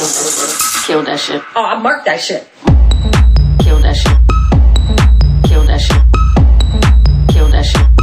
Kill that shit. Oh, I marked that shit. Kill that shit. Kill that shit. Kill that shit.